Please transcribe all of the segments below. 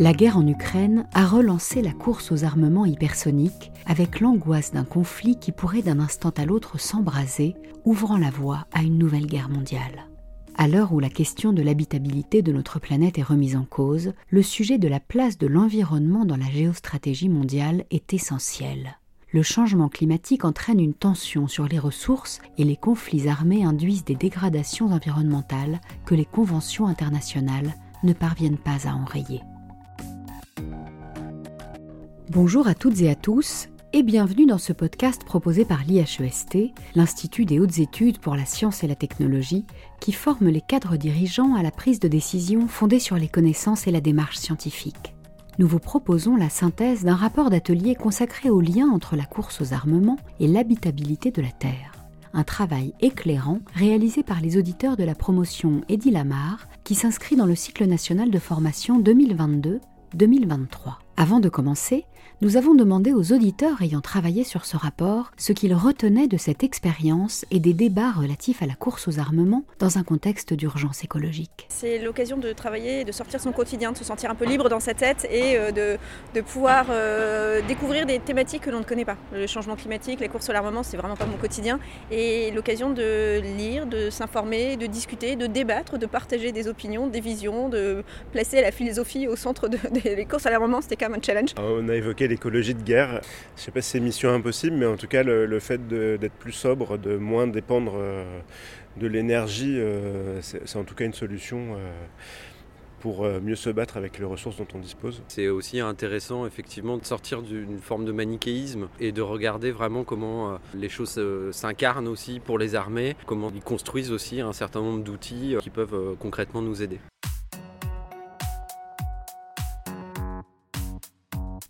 La guerre en Ukraine a relancé la course aux armements hypersoniques avec l'angoisse d'un conflit qui pourrait d'un instant à l'autre s'embraser, ouvrant la voie à une nouvelle guerre mondiale. À l'heure où la question de l'habitabilité de notre planète est remise en cause, le sujet de la place de l'environnement dans la géostratégie mondiale est essentiel. Le changement climatique entraîne une tension sur les ressources et les conflits armés induisent des dégradations environnementales que les conventions internationales ne parviennent pas à enrayer. Bonjour à toutes et à tous et bienvenue dans ce podcast proposé par l'IHEST, l'Institut des hautes études pour la science et la technologie, qui forme les cadres dirigeants à la prise de décision fondée sur les connaissances et la démarche scientifique. Nous vous proposons la synthèse d'un rapport d'atelier consacré au lien entre la course aux armements et l'habitabilité de la Terre. Un travail éclairant réalisé par les auditeurs de la promotion Eddie Lamar, qui s'inscrit dans le cycle national de formation 2022-2023. Avant de commencer, nous avons demandé aux auditeurs ayant travaillé sur ce rapport ce qu'ils retenaient de cette expérience et des débats relatifs à la course aux armements dans un contexte d'urgence écologique. C'est l'occasion de travailler, de sortir son quotidien, de se sentir un peu libre dans sa tête et euh, de, pouvoir euh, découvrir des thématiques que l'on ne connaît pas. Le changement climatique, les courses aux armements, c'est vraiment pas mon quotidien. Et l'occasion de lire, de s'informer, de discuter, de débattre, de partager des opinions, des visions, de placer la philosophie au centre des courses à l'armement, un challenge. Ah, on a évoqué l'écologie de guerre. Je ne sais pas si c'est mission impossible, mais en tout cas, le, fait d'être plus sobre, de moins dépendre euh, de l'énergie, euh, c'est en tout cas une solution euh, pour mieux se battre avec les ressources dont on dispose. C'est aussi intéressant effectivement de sortir d'une forme de manichéisme et de regarder vraiment comment les choses s'incarnent aussi pour les armées, comment ils construisent aussi un certain nombre d'outils qui peuvent concrètement nous aider.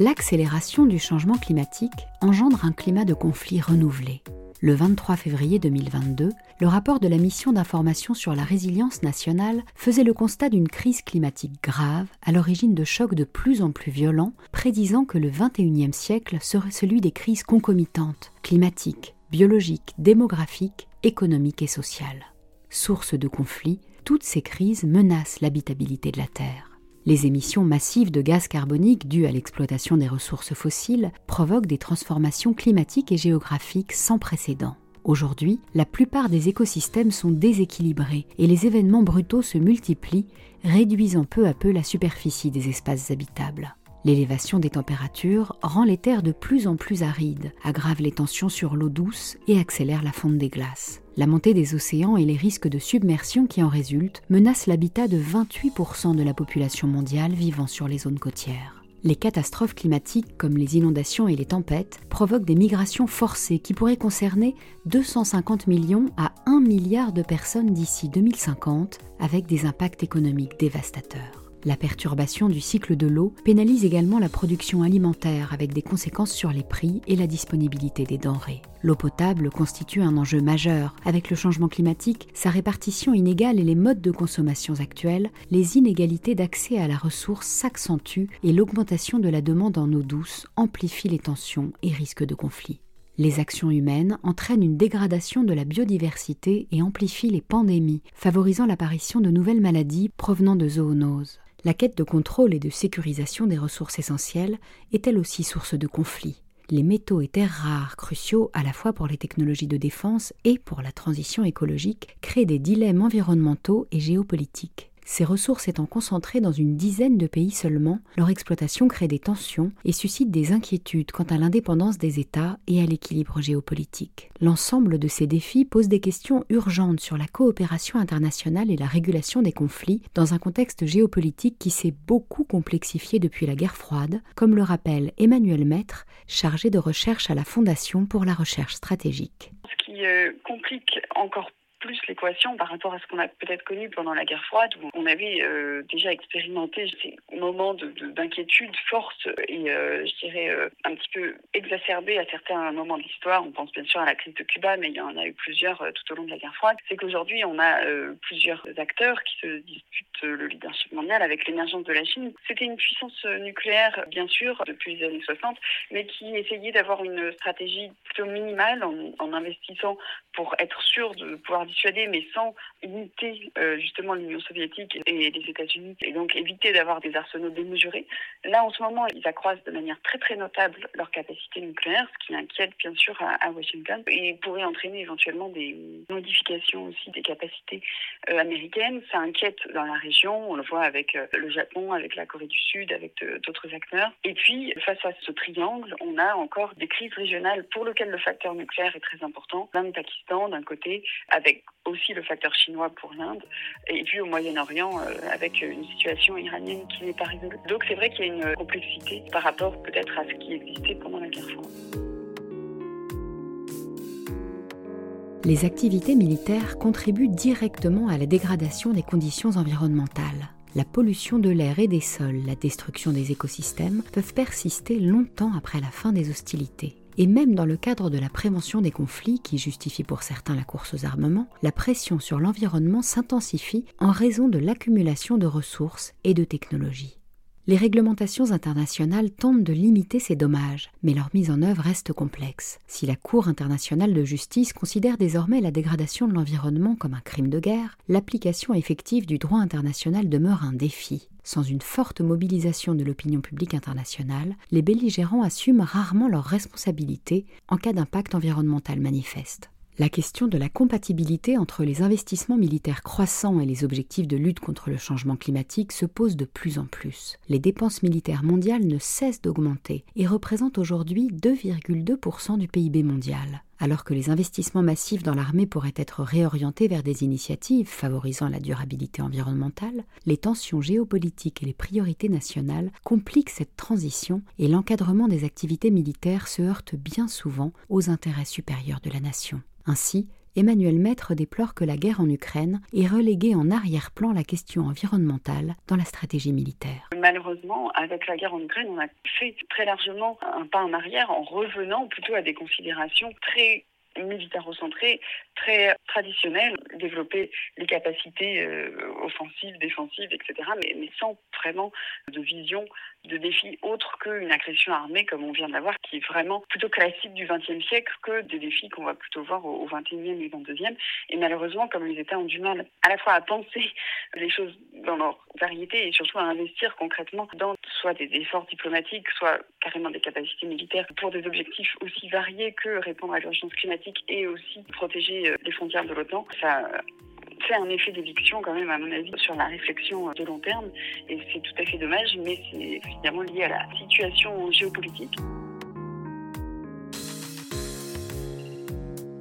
L'accélération du changement climatique engendre un climat de conflit renouvelé. Le 23 février 2022, le rapport de la mission d'information sur la résilience nationale faisait le constat d'une crise climatique grave à l'origine de chocs de plus en plus violents, prédisant que le 21e siècle serait celui des crises concomitantes, climatiques, biologiques, démographiques, économiques et sociales. Source de conflits, toutes ces crises menacent l'habitabilité de la Terre. Les émissions massives de gaz carbonique dues à l'exploitation des ressources fossiles provoquent des transformations climatiques et géographiques sans précédent. Aujourd'hui, la plupart des écosystèmes sont déséquilibrés et les événements brutaux se multiplient, réduisant peu à peu la superficie des espaces habitables. L'élévation des températures rend les terres de plus en plus arides, aggrave les tensions sur l'eau douce et accélère la fonte des glaces. La montée des océans et les risques de submersion qui en résultent menacent l'habitat de 28% de la population mondiale vivant sur les zones côtières. Les catastrophes climatiques comme les inondations et les tempêtes provoquent des migrations forcées qui pourraient concerner 250 millions à 1 milliard de personnes d'ici 2050 avec des impacts économiques dévastateurs. La perturbation du cycle de l'eau pénalise également la production alimentaire avec des conséquences sur les prix et la disponibilité des denrées. L'eau potable constitue un enjeu majeur. Avec le changement climatique, sa répartition inégale et les modes de consommation actuels, les inégalités d'accès à la ressource s'accentuent et l'augmentation de la demande en eau douce amplifie les tensions et risques de conflits. Les actions humaines entraînent une dégradation de la biodiversité et amplifient les pandémies, favorisant l'apparition de nouvelles maladies provenant de zoonoses. La quête de contrôle et de sécurisation des ressources essentielles est elle aussi source de conflits. Les métaux et terres rares, cruciaux à la fois pour les technologies de défense et pour la transition écologique, créent des dilemmes environnementaux et géopolitiques. Ces ressources étant concentrées dans une dizaine de pays seulement, leur exploitation crée des tensions et suscite des inquiétudes quant à l'indépendance des États et à l'équilibre géopolitique. L'ensemble de ces défis pose des questions urgentes sur la coopération internationale et la régulation des conflits dans un contexte géopolitique qui s'est beaucoup complexifié depuis la guerre froide, comme le rappelle Emmanuel Maître, chargé de recherche à la Fondation pour la recherche stratégique. Euh, plus l'équation par rapport à ce qu'on a peut-être connu pendant la guerre froide, où on avait euh, déjà expérimenté ces moments d'inquiétude de, force et, euh, je dirais, euh, un petit peu exacerbés à certains moments de l'histoire. On pense bien sûr à la crise de Cuba, mais il y en a eu plusieurs tout au long de la guerre froide. C'est qu'aujourd'hui, on a plusieurs acteurs qui se disputent le leadership mondial avec l'émergence de la Chine. C'était une puissance nucléaire, bien sûr, depuis les années 60, mais qui essayait d'avoir une stratégie plutôt minimale en investissant pour être sûr de pouvoir dissuader, mais sans imiter justement l'Union soviétique et les États-Unis, et donc éviter d'avoir des arsenaux démesurés. Là, en ce moment, ils accroissent de manière très très notable leur capacité nucléaire, ce qui inquiète bien sûr à, Washington, et pourrait entraîner éventuellement des modifications aussi des capacités américaines. Ça inquiète dans la région, on le voit avec le Japon, avec la Corée du Sud, avec d'autres acteurs. Et puis, face à ce triangle, on a encore des crises régionales pour lesquelles le facteur nucléaire est très important. L'Inde, Pakistan d'un côté, avec aussi le facteur chinois pour l'Inde, et puis au Moyen-Orient euh, avec une situation iranienne qui n'est pas résolue. Donc c'est vrai qu'il y a une complexité par rapport peut-être à ce qui existait pendant la guerre froide. Les activités militaires contribuent directement à la dégradation des conditions environnementales la pollution de l'air et des sols, la destruction des écosystèmes peuvent persister longtemps après la fin des hostilités. Et même dans le cadre de la prévention des conflits, qui justifie pour certains la course aux armements, la pression sur l'environnement s'intensifie en raison de l'accumulation de ressources et de technologies. Les réglementations internationales tentent de limiter ces dommages, mais leur mise en œuvre reste complexe. Si la Cour internationale de justice considère désormais la dégradation de l'environnement comme un crime de guerre, l'application effective du droit international demeure un défi. Sans une forte mobilisation de l'opinion publique internationale, les belligérants assument rarement leurs responsabilités en cas d'impact environnemental manifeste. La question de la compatibilité entre les investissements militaires croissants et les objectifs de lutte contre le changement climatique se pose de plus en plus. Les dépenses militaires mondiales ne cessent d'augmenter et représentent aujourd'hui 2,2% du PIB mondial. Alors que les investissements massifs dans l'armée pourraient être réorientés vers des initiatives favorisant la durabilité environnementale, les tensions géopolitiques et les priorités nationales compliquent cette transition et l'encadrement des activités militaires se heurte bien souvent aux intérêts supérieurs de la nation. Ainsi, Emmanuel Maître déplore que la guerre en Ukraine ait relégué en arrière-plan la question environnementale dans la stratégie militaire. Malheureusement, avec la guerre en Ukraine, on a fait très largement un pas en arrière en revenant plutôt à des considérations très militaro-centrées, très traditionnelles, développer les capacités euh, offensives, défensives, etc., mais, sans vraiment de vision de défis autres qu'une agression armée comme on vient d'avoir, qui est vraiment plutôt classique du XXe siècle que des défis qu'on va plutôt voir au XXIe et XXIe. Et malheureusement, comme les États ont du mal à la fois à penser les choses dans leur variété et surtout à investir concrètement dans soit des efforts diplomatiques, soit carrément des capacités militaires pour des objectifs aussi variés que répondre à l'urgence climatique et aussi protéger euh, les frontières de l'OTAN, ça fait un effet d'éviction quand même à mon avis sur la réflexion de long terme et c'est tout à fait dommage mais c'est évidemment lié à la situation géopolitique.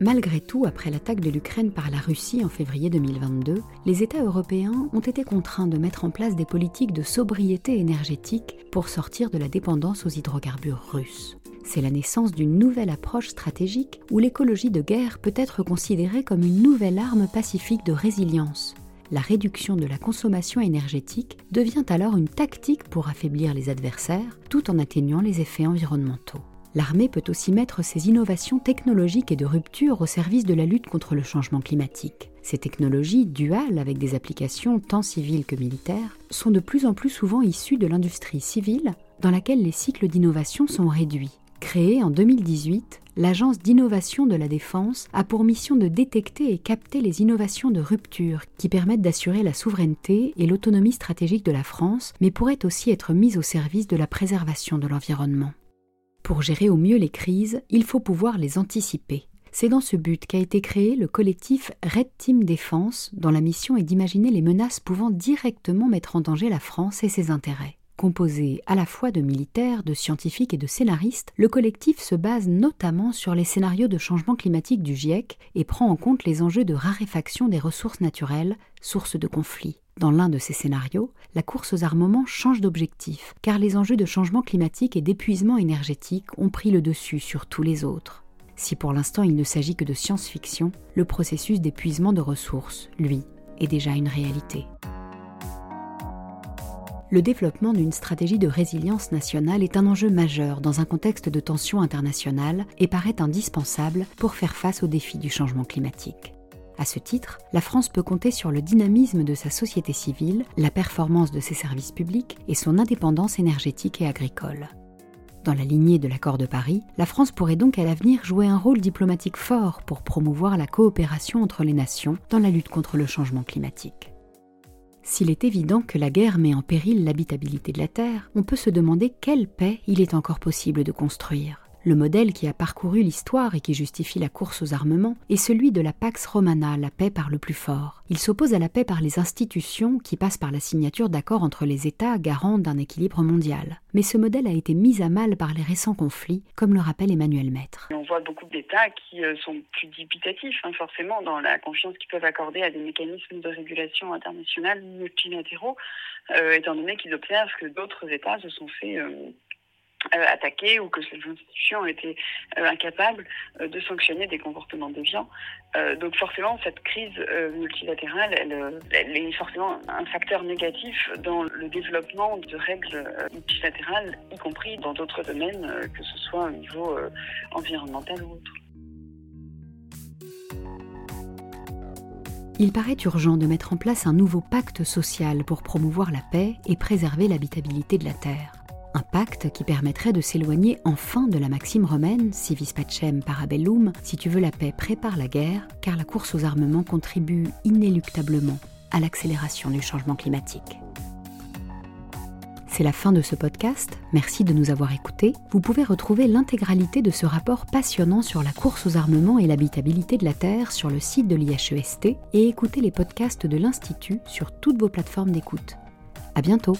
Malgré tout, après l'attaque de l'Ukraine par la Russie en février 2022, les États européens ont été contraints de mettre en place des politiques de sobriété énergétique pour sortir de la dépendance aux hydrocarbures russes. C'est la naissance d'une nouvelle approche stratégique où l'écologie de guerre peut être considérée comme une nouvelle arme pacifique de résilience. La réduction de la consommation énergétique devient alors une tactique pour affaiblir les adversaires tout en atténuant les effets environnementaux. L'armée peut aussi mettre ses innovations technologiques et de rupture au service de la lutte contre le changement climatique. Ces technologies, duales avec des applications tant civiles que militaires, sont de plus en plus souvent issues de l'industrie civile, dans laquelle les cycles d'innovation sont réduits. Créée en 2018, l'Agence d'innovation de la défense a pour mission de détecter et capter les innovations de rupture qui permettent d'assurer la souveraineté et l'autonomie stratégique de la France, mais pourraient aussi être mises au service de la préservation de l'environnement. Pour gérer au mieux les crises, il faut pouvoir les anticiper. C'est dans ce but qu'a été créé le collectif Red Team Défense, dont la mission est d'imaginer les menaces pouvant directement mettre en danger la France et ses intérêts. Composé à la fois de militaires, de scientifiques et de scénaristes, le collectif se base notamment sur les scénarios de changement climatique du GIEC et prend en compte les enjeux de raréfaction des ressources naturelles, source de conflits. Dans l'un de ces scénarios, la course aux armements change d'objectif, car les enjeux de changement climatique et d'épuisement énergétique ont pris le dessus sur tous les autres. Si pour l'instant il ne s'agit que de science-fiction, le processus d'épuisement de ressources, lui, est déjà une réalité le développement d'une stratégie de résilience nationale est un enjeu majeur dans un contexte de tension internationale et paraît indispensable pour faire face aux défis du changement climatique. À ce titre, la France peut compter sur le dynamisme de sa société civile, la performance de ses services publics et son indépendance énergétique et agricole. Dans la lignée de l'accord de Paris, la France pourrait donc à l'avenir jouer un rôle diplomatique fort pour promouvoir la coopération entre les nations dans la lutte contre le changement climatique. S'il est évident que la guerre met en péril l'habitabilité de la Terre, on peut se demander quelle paix il est encore possible de construire. Le modèle qui a parcouru l'histoire et qui justifie la course aux armements est celui de la Pax Romana, la paix par le plus fort. Il s'oppose à la paix par les institutions qui passent par la signature d'accords entre les États garants d'un équilibre mondial. Mais ce modèle a été mis à mal par les récents conflits, comme le rappelle Emmanuel Maître. On voit beaucoup d'États qui euh, sont plus dubitatifs, hein, forcément, dans la confiance qu'ils peuvent accorder à des mécanismes de régulation internationale multilatéraux, euh, étant donné qu'ils observent que d'autres États se sont fait euh, euh, ou que ces institutions été euh, incapables euh, de sanctionner des comportements déviants. donc forcément, cette crise multilatérale, elle, elle, est forcément un facteur négatif dans le développement de règles multilatérales, y compris dans d'autres domaines, que ce soit au niveau environnemental ou autre. Il paraît urgent de mettre en place un nouveau pacte social pour promouvoir la paix et préserver l'habitabilité de la Terre. Un pacte qui permettrait de s'éloigner enfin de la maxime romaine, si vis pacem parabellum, si tu veux la paix, prépare la guerre, car la course aux armements contribue inéluctablement à l'accélération du changement climatique. C'est la fin de ce podcast, merci de nous avoir écoutés. Vous pouvez retrouver l'intégralité de ce rapport passionnant sur la course aux armements et l'habitabilité de la Terre sur le site de l'IHEST et écouter les podcasts de l'Institut sur toutes vos plateformes d'écoute. À bientôt!